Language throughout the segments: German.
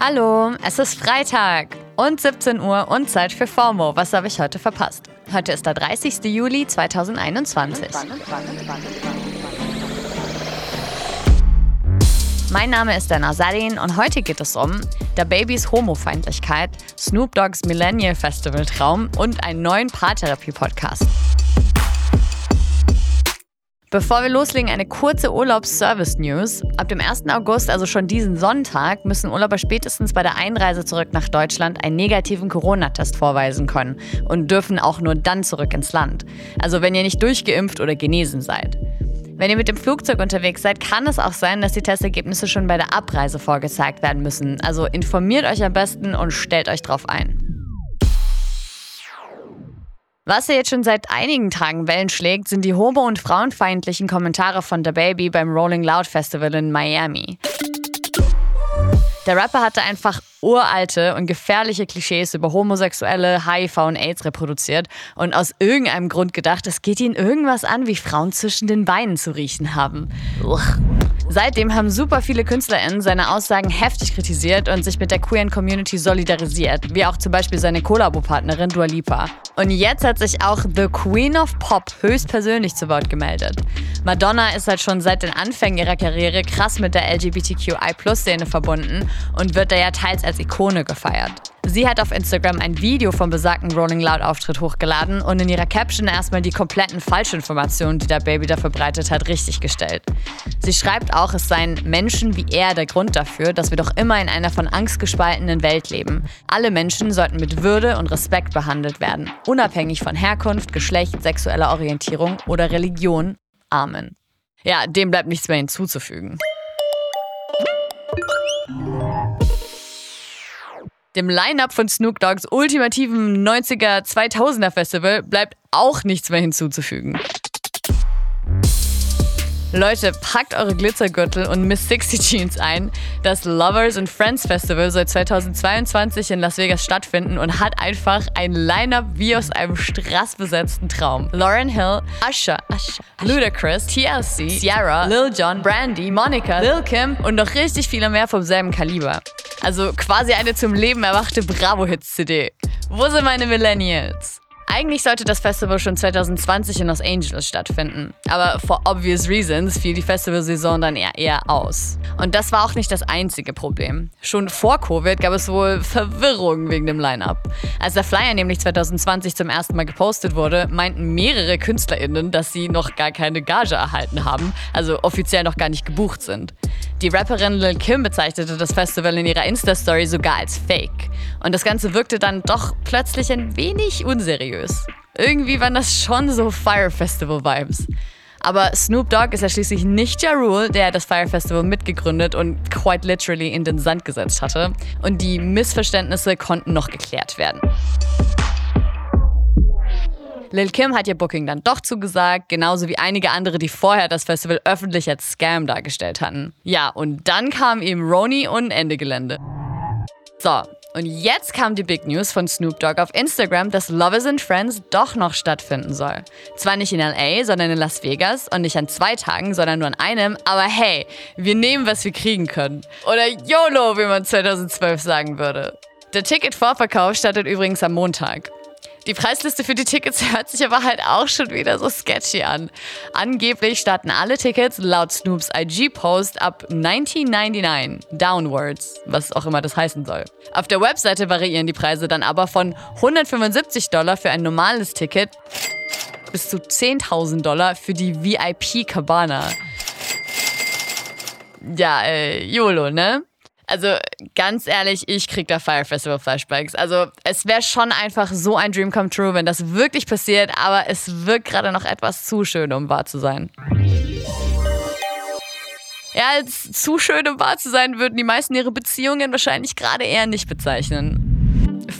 Hallo, es ist Freitag und 17 Uhr und Zeit für FOMO. Was habe ich heute verpasst? Heute ist der 30. Juli 2021. Mein Name ist Dana Sadin und heute geht es um der Babys Homofeindlichkeit, Snoop Dogg's Millennial Festival Traum und einen neuen Paartherapie-Podcast. Bevor wir loslegen, eine kurze Urlaubsservice-News. Ab dem 1. August, also schon diesen Sonntag, müssen Urlauber spätestens bei der Einreise zurück nach Deutschland einen negativen Corona-Test vorweisen können und dürfen auch nur dann zurück ins Land. Also wenn ihr nicht durchgeimpft oder genesen seid. Wenn ihr mit dem Flugzeug unterwegs seid, kann es auch sein, dass die Testergebnisse schon bei der Abreise vorgezeigt werden müssen. Also informiert euch am besten und stellt euch drauf ein. Was ja jetzt schon seit einigen Tagen Wellen schlägt, sind die homo- und frauenfeindlichen Kommentare von The Baby beim Rolling Loud Festival in Miami. Der Rapper hatte einfach uralte und gefährliche Klischees über Homosexuelle, HIV und AIDS reproduziert und aus irgendeinem Grund gedacht, es geht ihn irgendwas an, wie Frauen zwischen den Beinen zu riechen haben. Uch. Seitdem haben super viele KünstlerInnen seine Aussagen heftig kritisiert und sich mit der queeren Community solidarisiert, wie auch zum Beispiel seine Kollabopartnerin Dua Lipa. Und jetzt hat sich auch The Queen of Pop höchstpersönlich zu Wort gemeldet. Madonna ist halt schon seit den Anfängen ihrer Karriere krass mit der LGBTQI-Plus-Szene verbunden und wird da ja teils als Ikone gefeiert. Sie hat auf Instagram ein Video vom besagten Rolling Loud Auftritt hochgeladen und in ihrer Caption erstmal die kompletten Falschinformationen, die der Baby da verbreitet hat, richtiggestellt. Sie schreibt auch, es seien Menschen wie er der Grund dafür, dass wir doch immer in einer von Angst gespaltenen Welt leben. Alle Menschen sollten mit Würde und Respekt behandelt werden, unabhängig von Herkunft, Geschlecht, sexueller Orientierung oder Religion. Amen. Ja, dem bleibt nichts mehr hinzuzufügen. Dem Line-Up von Snoop Dogg's ultimativen 90er 2000er Festival bleibt auch nichts mehr hinzuzufügen. Leute, packt eure Glitzergürtel und Miss 60 Jeans ein. Das Lovers and Friends Festival soll 2022 in Las Vegas stattfinden und hat einfach ein Line-Up wie aus einem strassbesetzten Traum. Lauren Hill, Usher, Usher, Ludacris, TLC, Ciara, Lil Jon, Brandy, Monica, Lil Kim und noch richtig viele mehr vom selben Kaliber. Also quasi eine zum Leben erwachte Bravo-Hits-CD. Wo sind meine Millennials? Eigentlich sollte das Festival schon 2020 in Los Angeles stattfinden. Aber for obvious reasons fiel die Festivalsaison dann eher, eher aus. Und das war auch nicht das einzige Problem. Schon vor Covid gab es wohl Verwirrung wegen dem Line-Up. Als der Flyer nämlich 2020 zum ersten Mal gepostet wurde, meinten mehrere KünstlerInnen, dass sie noch gar keine Gage erhalten haben, also offiziell noch gar nicht gebucht sind. Die Rapperin Lil Kim bezeichnete das Festival in ihrer Insta-Story sogar als Fake. Und das Ganze wirkte dann doch plötzlich ein wenig unseriös. Irgendwie waren das schon so Fire Festival-Vibes. Aber Snoop Dogg ist ja schließlich nicht Ja Rule, der das Fire Festival mitgegründet und quite literally in den Sand gesetzt hatte. Und die Missverständnisse konnten noch geklärt werden. Lil Kim hat ihr Booking dann doch zugesagt, genauso wie einige andere, die vorher das Festival öffentlich als Scam dargestellt hatten. Ja, und dann kam eben Roni und Ende Gelände. So, und jetzt kam die Big News von Snoop Dogg auf Instagram, dass Lovers and Friends doch noch stattfinden soll. Zwar nicht in LA, sondern in Las Vegas und nicht an zwei Tagen, sondern nur an einem, aber hey, wir nehmen, was wir kriegen können. Oder YOLO, wie man 2012 sagen würde. Der Ticketvorverkauf startet übrigens am Montag. Die Preisliste für die Tickets hört sich aber halt auch schon wieder so sketchy an. Angeblich starten alle Tickets laut Snoops IG-Post ab 1999 downwards, was auch immer das heißen soll. Auf der Webseite variieren die Preise dann aber von 175 Dollar für ein normales Ticket bis zu 10.000 Dollar für die VIP Cabana. Ja, äh, YOLO, ne? Also ganz ehrlich, ich krieg da Fire Festival Flashbacks. Also es wäre schon einfach so ein Dream come true, wenn das wirklich passiert, aber es wirkt gerade noch etwas zu schön, um wahr zu sein. Ja, als zu schön, um wahr zu sein, würden die meisten ihre Beziehungen wahrscheinlich gerade eher nicht bezeichnen.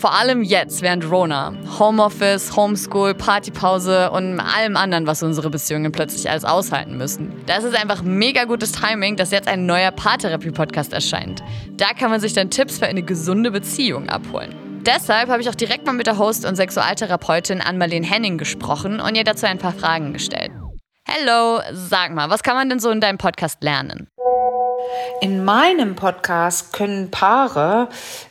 Vor allem jetzt während Rona. Homeoffice, Homeschool, Partypause und allem anderen, was unsere Beziehungen plötzlich alles aushalten müssen. Da ist einfach mega gutes Timing, dass jetzt ein neuer Paartherapie-Podcast erscheint. Da kann man sich dann Tipps für eine gesunde Beziehung abholen. Deshalb habe ich auch direkt mal mit der Host und Sexualtherapeutin Ann-Marlene Henning gesprochen und ihr dazu ein paar Fragen gestellt. Hello, sag mal, was kann man denn so in deinem Podcast lernen? In meinem Podcast können Paare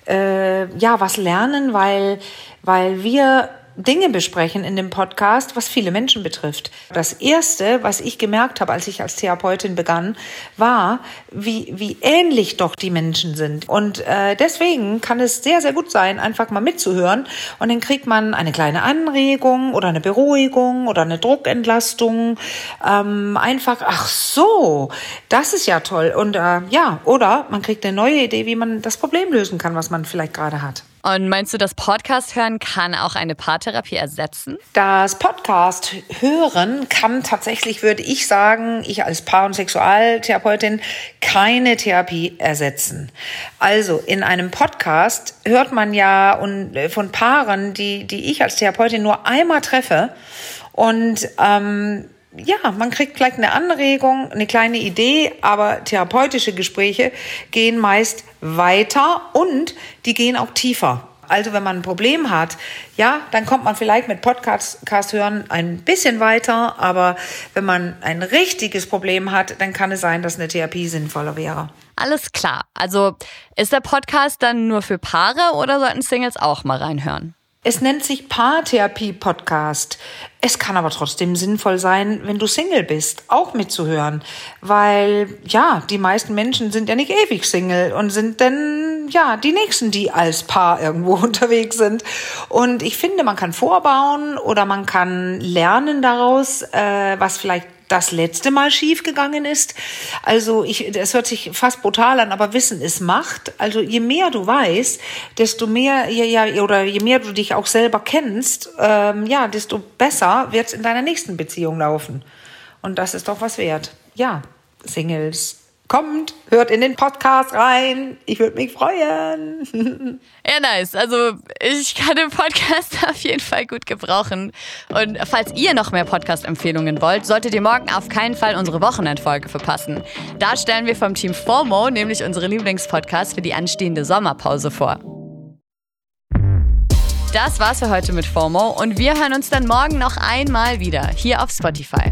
äh, ja was lernen, weil, weil wir Dinge besprechen in dem Podcast, was viele Menschen betrifft. Das erste, was ich gemerkt habe, als ich als Therapeutin begann, war, wie, wie ähnlich doch die Menschen sind. Und äh, deswegen kann es sehr, sehr gut sein, einfach mal mitzuhören. Und dann kriegt man eine kleine Anregung oder eine Beruhigung oder eine Druckentlastung. Ähm, einfach, ach so, das ist ja toll. Und äh, ja, oder man kriegt eine neue Idee, wie man das Problem lösen kann, was man vielleicht gerade hat. Und meinst du, das Podcast hören kann auch eine Paartherapie ersetzen? Das Podcast hören kann tatsächlich, würde ich sagen, ich als Paar- und Sexualtherapeutin keine Therapie ersetzen. Also in einem Podcast hört man ja äh, von Paaren, die, die ich als Therapeutin nur einmal treffe und ähm, ja, man kriegt vielleicht eine Anregung, eine kleine Idee, aber therapeutische Gespräche gehen meist weiter und die gehen auch tiefer. Also wenn man ein Problem hat, ja, dann kommt man vielleicht mit Podcast hören ein bisschen weiter, aber wenn man ein richtiges Problem hat, dann kann es sein, dass eine Therapie sinnvoller wäre. Alles klar. Also ist der Podcast dann nur für Paare oder sollten Singles auch mal reinhören? Es nennt sich Paartherapie-Podcast. Es kann aber trotzdem sinnvoll sein, wenn du Single bist, auch mitzuhören. Weil, ja, die meisten Menschen sind ja nicht ewig Single und sind dann, ja, die Nächsten, die als Paar irgendwo unterwegs sind. Und ich finde, man kann vorbauen oder man kann lernen daraus, äh, was vielleicht das letzte Mal schiefgegangen ist. Also ich, es hört sich fast brutal an, aber Wissen ist Macht. Also je mehr du weißt, desto mehr, ja, ja, oder je mehr du dich auch selber kennst, ähm, ja, desto besser wird es in deiner nächsten Beziehung laufen. Und das ist doch was wert. Ja, Singles Kommt, hört in den Podcast rein. Ich würde mich freuen. Ja, nice. Also ich kann den Podcast auf jeden Fall gut gebrauchen. Und falls ihr noch mehr Podcast-Empfehlungen wollt, solltet ihr morgen auf keinen Fall unsere Wochenendfolge verpassen. Da stellen wir vom Team FOMO nämlich unsere Lieblingspodcasts für die anstehende Sommerpause vor. Das war's für heute mit FOMO und wir hören uns dann morgen noch einmal wieder hier auf Spotify.